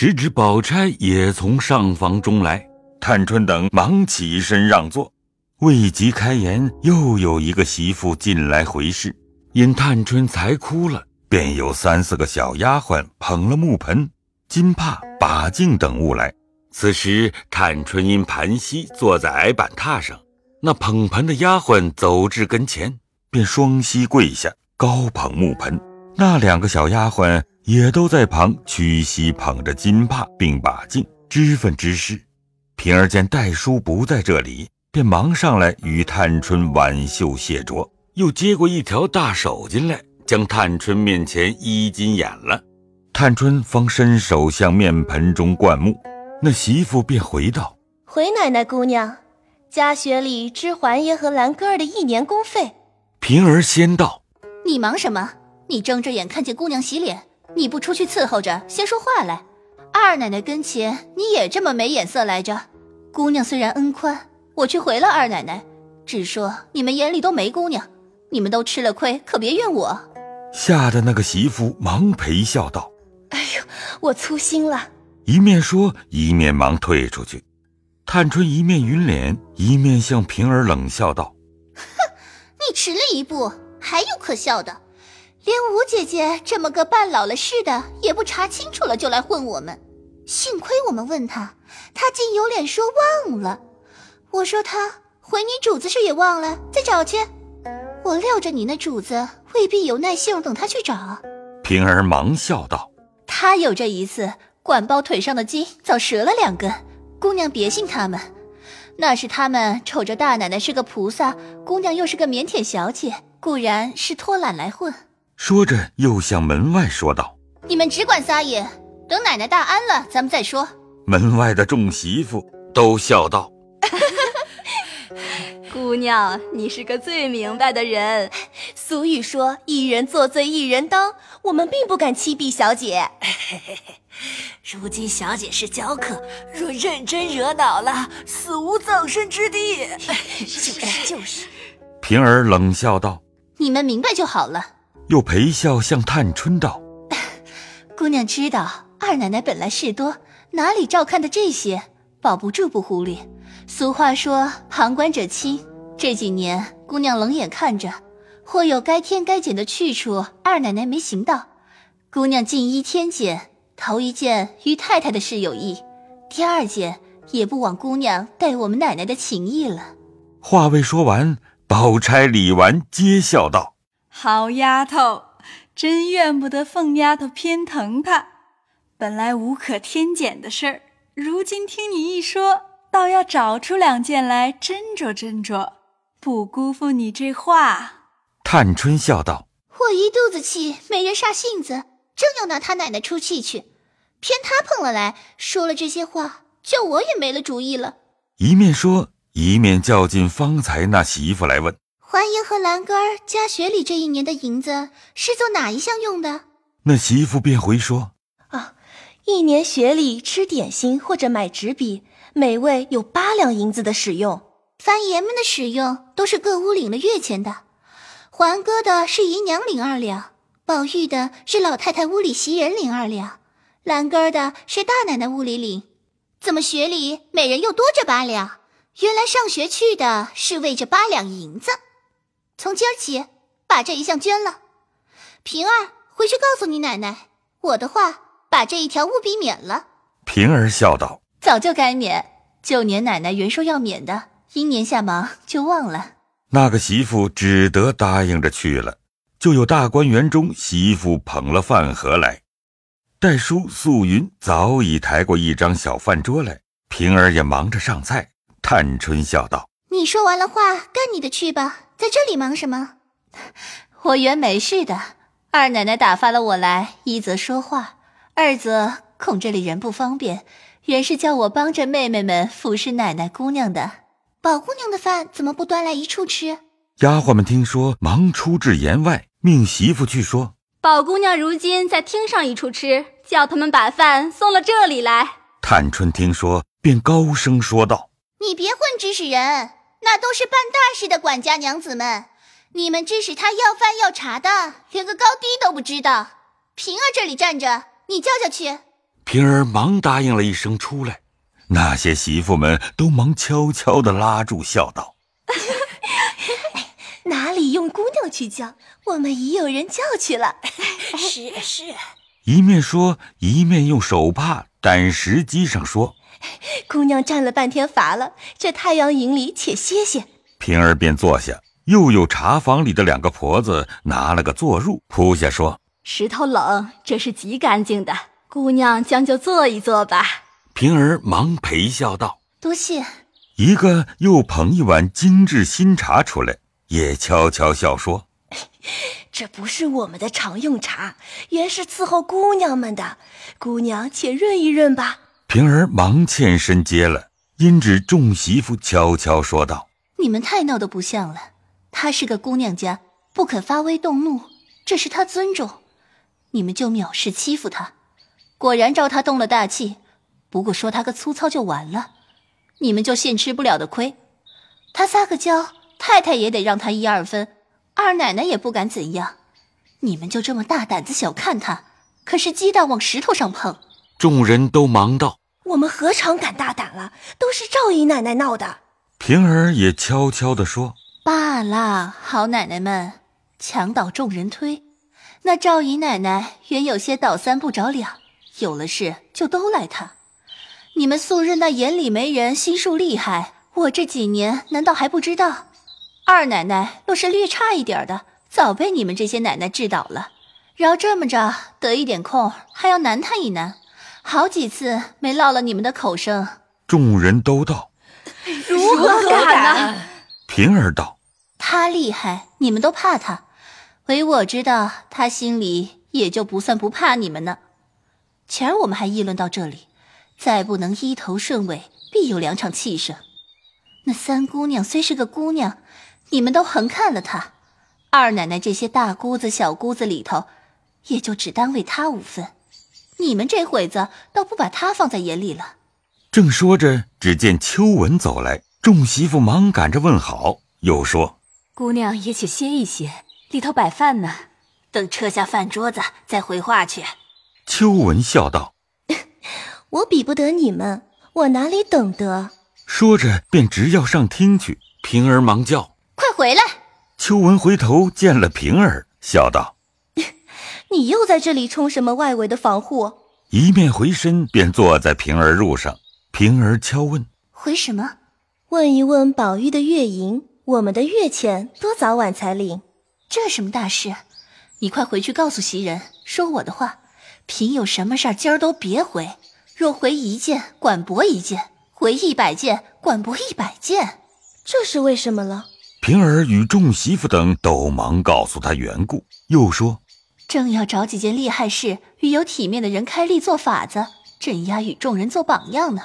时值宝钗也从上房中来，探春等忙起身让座。未及开言，又有一个媳妇进来回事。因探春才哭了，便有三四个小丫鬟捧了木盆、金帕、把镜等物来。此时探春因盘膝坐在矮板榻上，那捧盆的丫鬟走至跟前，便双膝跪下，高捧木盆。那两个小丫鬟也都在旁屈膝捧着金帕并把镜，知分知事。平儿见戴叔不在这里。便忙上来与探春挽袖谢濯，又接过一条大手巾来，将探春面前衣襟掩了。探春方伸手向面盆中灌木，那媳妇便回道：“回奶奶姑娘，家学里支环爷和兰哥儿的一年工费。”平儿先道：“你忙什么？你睁着眼看见姑娘洗脸，你不出去伺候着，先说话来。二奶奶跟前你也这么没眼色来着？姑娘虽然恩宽。”我去回了二奶奶，只说你们眼里都没姑娘，你们都吃了亏，可别怨我。吓得那个媳妇忙陪笑道：“哎呦，我粗心了。”一面说，一面忙退出去。探春一面云脸，一面向平儿冷笑道：“哼，你迟了一步，还有可笑的？连吴姐姐这么个半老了似的，也不查清楚了就来混我们。幸亏我们问她，她竟有脸说忘了。”我说她回你主子是也忘了，再找去。我料着你那主子未必有耐性等他去找。平儿忙笑道：“他有这一次，管包腿上的筋早折了两根。姑娘别信他们，那是他们瞅着大奶奶是个菩萨，姑娘又是个腼腆小姐，固然是偷懒来混。”说着又向门外说道：“你们只管撒野，等奶奶大安了，咱们再说。”门外的众媳妇都笑道。姑娘，你是个最明白的人。俗语说“一人做罪一人当”，我们并不敢欺避小姐。如今小姐是娇客，若认真惹恼了，死无葬身之地。就是就是。平儿冷笑道：“你们明白就好了。”又陪笑向探春道：“ 姑娘知道，二奶奶本来事多，哪里照看的这些，保不住不糊里。”俗话说“旁观者清”，这几年姑娘冷眼看着，或有该添该减的去处，二奶奶没行到。姑娘尽依天减，头一件于太太的事有益，第二件也不枉姑娘待我们奶奶的情谊了。话未说完，宝钗、李纨皆笑道：“好丫头，真怨不得凤丫头偏疼她。本来无可添减的事儿，如今听你一说。”倒要找出两件来斟酌斟酌，不辜负你这话。探春笑道：“我一肚子气，没人煞性子，正要拿他奶奶出气去，偏他碰了来，说了这些话，叫我也没了主意了。”一面说，一面叫进方才那媳妇来问：“环爷和兰哥儿加学里这一年的银子是做哪一项用的？”那媳妇便回说：“啊，一年学里吃点心或者买纸笔。”每位有八两银子的使用，番爷们的使用都是各屋领了月钱的。环哥的是姨娘领二两，宝玉的是老太太屋里袭人领二两，兰根儿的是大奶奶屋里领。怎么学里每人又多这八两？原来上学去的是为这八两银子。从今儿起，把这一项捐了。平儿回去告诉你奶奶，我的话把这一条务必免了。平儿笑道。早就该免，旧年奶奶原说要免的，因年下忙就忘了。那个媳妇只得答应着去了。就有大观园中媳妇捧了饭盒来，黛叔、素云早已抬过一张小饭桌来，平儿也忙着上菜。探春笑道：“你说完了话，干你的去吧，在这里忙什么？我原没事的。二奶奶打发了我来，一则说话，二则恐这里人不方便。”原是叫我帮着妹妹们服侍奶奶姑娘的，宝姑娘的饭怎么不端来一处吃？丫鬟们听说，忙出至檐外，命媳妇去说：宝姑娘如今在厅上一处吃，叫他们把饭送了这里来。探春听说，便高声说道：“你别混指使人，那都是办大事的管家娘子们，你们指使他要饭要茶的，连个高低都不知道。平儿这里站着，你叫叫去。”平儿忙答应了一声出来。那些媳妇们都忙悄悄地拉住，笑道：“哪里用姑娘去叫？我们已有人叫去了。是是。”一面说，一面用手帕掸石机上说：“ 姑娘站了半天乏了，这太阳营里且歇歇。”平儿便坐下。又有茶房里的两个婆子拿了个坐褥铺下，说：“石头冷，这是极干净的，姑娘将就坐一坐吧。”平儿忙陪笑道：“多谢。”一个又捧一碗精致新茶出来，也悄悄笑说：“这不是我们的常用茶，原是伺候姑娘们的。姑娘且润一润吧。”平儿忙欠身接了，因指众媳妇悄悄说道：“你们太闹得不像了。”她是个姑娘家，不肯发威动怒，这是她尊重，你们就藐视欺负她，果然招她动了大气。不过说她个粗糙就完了，你们就现吃不了的亏。她撒个娇，太太也得让她一二分，二奶奶也不敢怎样。你们就这么大胆子小看她，可是鸡蛋往石头上碰。众人都忙道：“我们何尝敢大胆了？都是赵姨奶奶闹的。”平儿也悄悄地说。罢了，好奶奶们，墙倒众人推。那赵姨奶奶原有些倒三不着两，有了事就都赖她。你们素日那眼里没人，心术厉害，我这几年难道还不知道？二奶奶若是略差一点的，早被你们这些奶奶治倒了。饶这么着，得一点空还要难她一难，好几次没落了你们的口声。众人都道：如何敢呢？平儿道。他厉害，你们都怕他，唯我知道他心里也就不算不怕你们呢。前儿我们还议论到这里，再不能一头顺尾，必有两场气声。那三姑娘虽是个姑娘，你们都横看了她；二奶奶这些大姑子、小姑子里头，也就只单为她五分。你们这会子倒不把他放在眼里了。正说着，只见秋文走来，众媳妇忙赶着问好，又说。姑娘也且歇一歇，里头摆饭呢，等撤下饭桌子再回话去。秋文笑道：“ 我比不得你们，我哪里懂得？”说着便直要上厅去。平儿忙叫：“快回来！”秋文回头见了平儿，笑道：“你又在这里充什么外围的防护？”一面回身便坐在平儿褥上。平儿悄问：“回什么？问一问宝玉的月银。”我们的月钱多早晚才领？这什么大事？你快回去告诉袭人，说我的话。凭有什么事儿，今儿都别回。若回一件，管驳一件；回一百件，管驳一百件。这是为什么了？平儿与众媳妇等都忙告诉他缘故，又说：正要找几件厉害事，与有体面的人开例做法子，镇压与众人做榜样呢。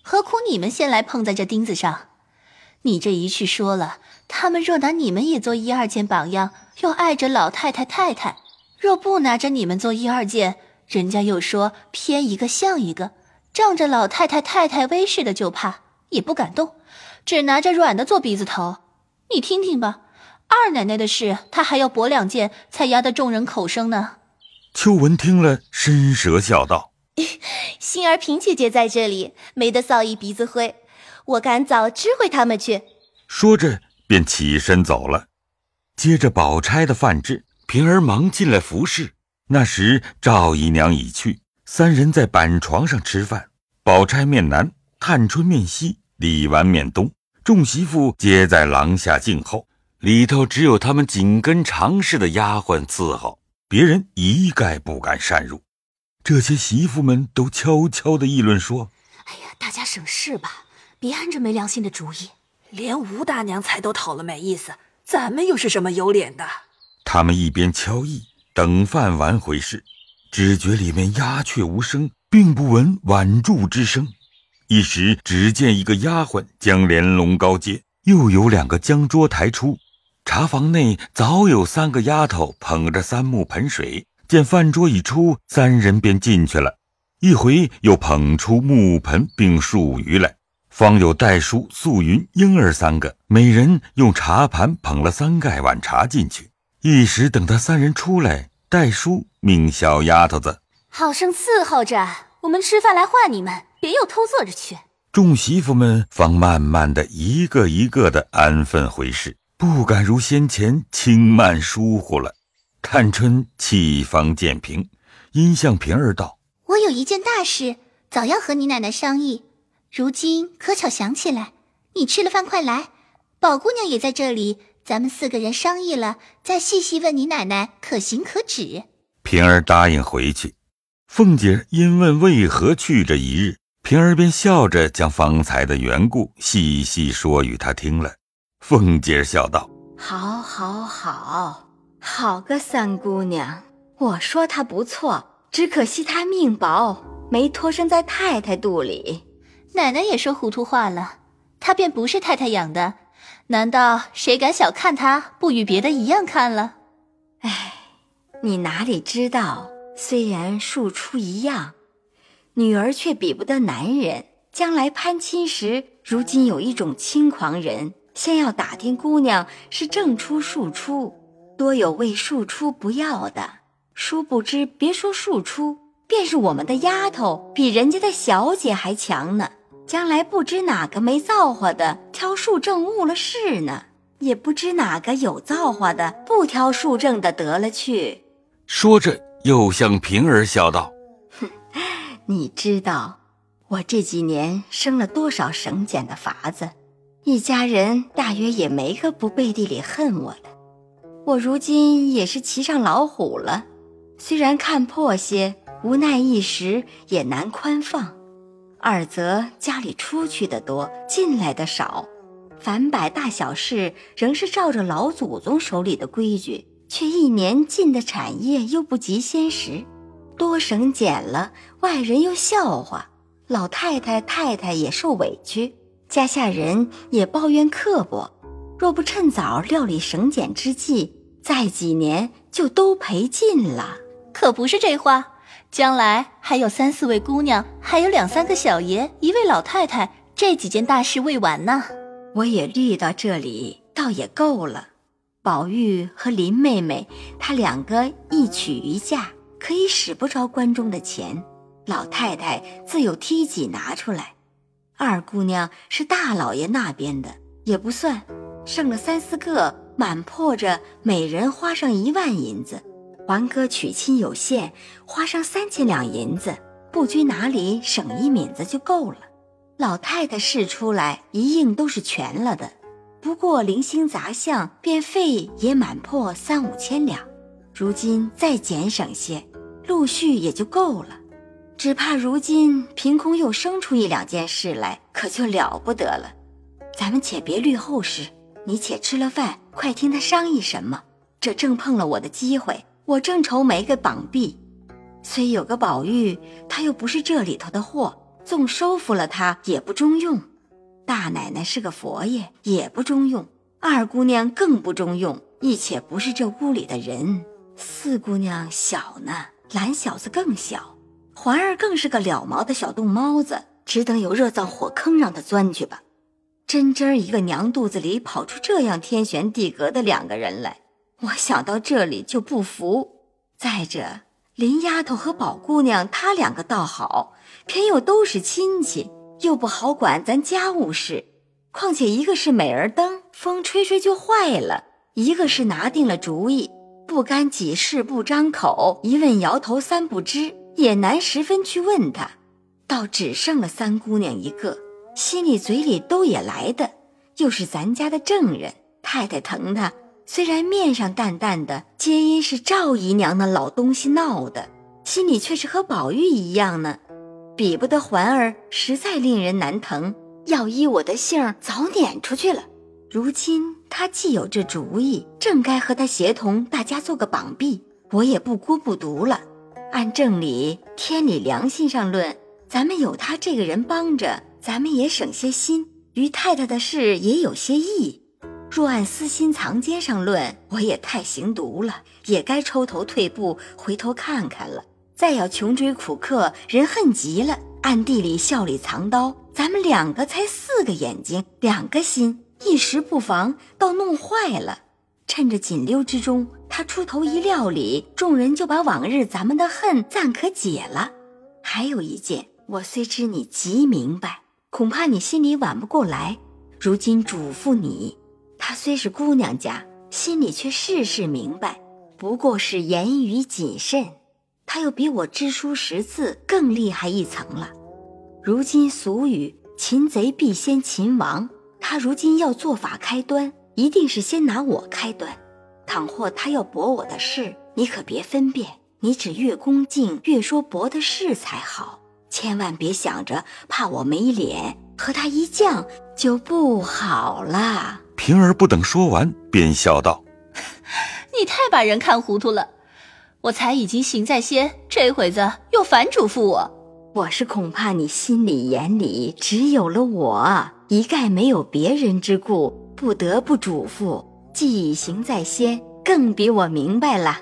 何苦你们先来碰在这钉子上？你这一去说了，他们若拿你们也做一二件榜样，又碍着老太太太太；若不拿着你们做一二件，人家又说偏一个像一个，仗着老太太太太威势的就怕，也不敢动，只拿着软的做鼻子头。你听听吧，二奶奶的事，她还要驳两件，才压得众人口声呢。秋文听了，伸舌笑道：“ 心儿平姐姐在这里，没得扫一鼻子灰。”我赶早知会他们去。说着，便起身走了。接着，宝钗的饭至，平儿忙进来服侍。那时赵姨娘已去，三人在板床上吃饭。宝钗面南，探春面西，李纨面东。众媳妇皆在廊下静候，里头只有他们紧跟常侍的丫鬟伺候，别人一概不敢擅入。这些媳妇们都悄悄地议论说：“哎呀，大家省事吧。”别安着没良心的主意，连吴大娘才都讨了没意思，咱们又是什么有脸的？他们一边敲议，等饭完回事，只觉里面鸦雀无声，并不闻碗箸之声。一时只见一个丫鬟将帘笼高接，又有两个将桌抬出。茶房内早有三个丫头捧着三木盆水，见饭桌已出，三人便进去了。一回又捧出木盆并数鱼来。方有戴叔、素云、莺儿三个，每人用茶盘捧了三盖碗茶进去。一时等他三人出来，戴叔命小丫头子好生伺候着，我们吃饭来换你们，别又偷坐着去。众媳妇们方慢慢的一个一个的安分回室，不敢如先前轻慢疏忽了。探春气方渐平，因向平儿道：“我有一件大事，早要和你奶奶商议，如今可巧想起来。你吃了饭快来，宝姑娘也在这里，咱们四个人商议了，再细细问你奶奶可行可止。”平儿答应回去。凤姐因问为何去这一日。平儿便笑着将方才的缘故细细说与她听了。凤姐笑道：“好，好，好，好个三姑娘！我说她不错，只可惜她命薄，没托生在太太肚里。奶奶也说糊涂话了，她便不是太太养的，难道谁敢小看她，不与别的一样看了？哎，你哪里知道？虽然庶出一样。”女儿却比不得男人。将来攀亲时，如今有一种轻狂人，先要打听姑娘是正出庶出，多有为庶出不要的。殊不知，别说庶出，便是我们的丫头，比人家的小姐还强呢。将来不知哪个没造化的挑庶正误了事呢，也不知哪个有造化的不挑庶正的得了去。说着，又向平儿笑道。哼 你知道我这几年生了多少省俭的法子，一家人大约也没个不背地里恨我的。我如今也是骑上老虎了，虽然看破些，无奈一时也难宽放。二则家里出去的多，进来的少，凡百大小事仍是照着老祖宗手里的规矩，却一年进的产业又不及先时。多省俭了，外人又笑话，老太太太太也受委屈，家下人也抱怨刻薄。若不趁早料理省俭之计，再几年就都赔尽了。可不是这话，将来还有三四位姑娘，还有两三个小爷，一位老太太，这几件大事未完呢。我也虑到这里，倒也够了。宝玉和林妹妹，她两个一娶一嫁。可以使不着关中的钱，老太太自有梯己拿出来。二姑娘是大老爷那边的，也不算，剩了三四个，满破着每人花上一万银子。环哥娶亲有限，花上三千两银子，不拘哪里省一敏子就够了。老太太试出来一应都是全了的，不过零星杂项便费也满破三五千两，如今再减省些。陆续也就够了，只怕如今凭空又生出一两件事来，可就了不得了。咱们且别虑后事，你且吃了饭，快听他商议什么。这正碰了我的机会，我正愁没个绑臂。虽有个宝玉，他又不是这里头的货，纵收服了他也不中用。大奶奶是个佛爷，也不中用。二姑娘更不中用，亦且不是这屋里的人。四姑娘小呢。懒小子更小，环儿更是个了毛的小冻猫子，只等有热灶火坑让他钻去吧。真真儿一个娘肚子里跑出这样天旋地隔的两个人来，我想到这里就不服。再者，林丫头和宝姑娘她两个倒好，偏又都是亲戚，又不好管咱家务事。况且一个是美人灯，风吹吹就坏了；一个是拿定了主意。不干几事不张口，一问摇头三不知，也难十分去问他。倒只剩了三姑娘一个，心里嘴里都也来的，又是咱家的正人，太太疼他。虽然面上淡淡的，皆因是赵姨娘那老东西闹的，心里却是和宝玉一样呢。比不得环儿，实在令人难疼。要依我的性，早撵出去了。如今。他既有这主意，正该和他协同，大家做个绑臂。我也不孤不独了。按正理、天理、良心上论，咱们有他这个人帮着，咱们也省些心，于太太的事也有些意。若按私心藏奸上论，我也太行毒了，也该抽头退步，回头看看了。再要穷追苦克，人恨极了，暗地里笑里藏刀，咱们两个才四个眼睛，两个心。一时不防，倒弄坏了。趁着紧溜之中，他出头一料理，众人就把往日咱们的恨暂可解了。还有一件，我虽知你极明白，恐怕你心里挽不过来。如今嘱咐你，她虽是姑娘家，心里却事事明白，不过是言语谨慎。她又比我知书识字更厉害一层了。如今俗语“擒贼必先擒王”，她如今要做法开端，一定是先拿我开端。倘或他要驳我的事，你可别分辨，你只越恭敬越说驳的事才好，千万别想着怕我没脸和他一犟就不好了。平儿不等说完，便笑道：“你太把人看糊涂了，我才已经行在先，这会子又反嘱咐我。我是恐怕你心里眼里只有了我，一概没有别人之故，不得不嘱咐。既已行在先，更比我明白了。”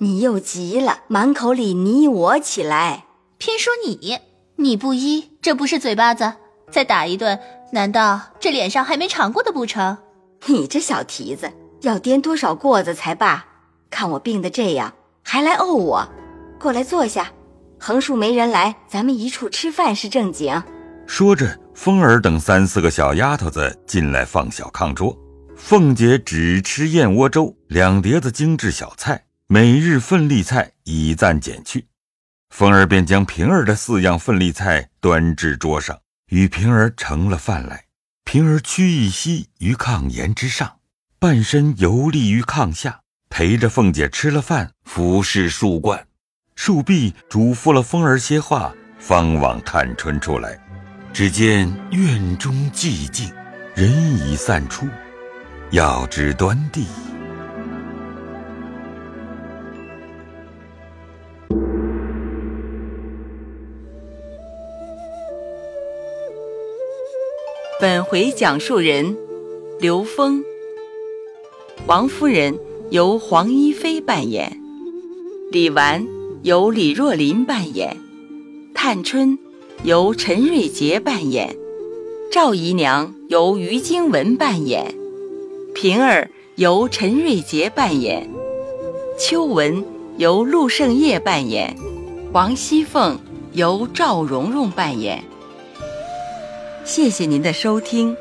你又急了，满口里你我起来，偏说你，你不依，这不是嘴巴子，再打一顿，难道这脸上还没尝过的不成？你这小蹄子，要颠多少过子才罢？看我病得这样，还来怄我？过来坐下，横竖没人来，咱们一处吃饭是正经。说着，凤儿等三四个小丫头子进来放小炕桌，凤姐只吃燕窝粥，两碟子精致小菜。每日份例菜已暂减去，凤儿便将平儿的四样份例菜端至桌上，与平儿盛了饭来。平儿屈一膝于炕沿之上，半身游立于炕下，陪着凤姐吃了饭，服侍数贯。数毕，嘱咐了凤儿些话，方往探春出来。只见院中寂静，人已散出，要知端地。本回讲述人：刘峰。王夫人由黄一飞扮演，李纨由李若琳扮演，探春由陈瑞杰扮演，赵姨娘由于经文扮演，平儿由陈瑞杰扮演，秋文由陆胜业扮演，王熙凤由赵蓉蓉扮演。谢谢您的收听。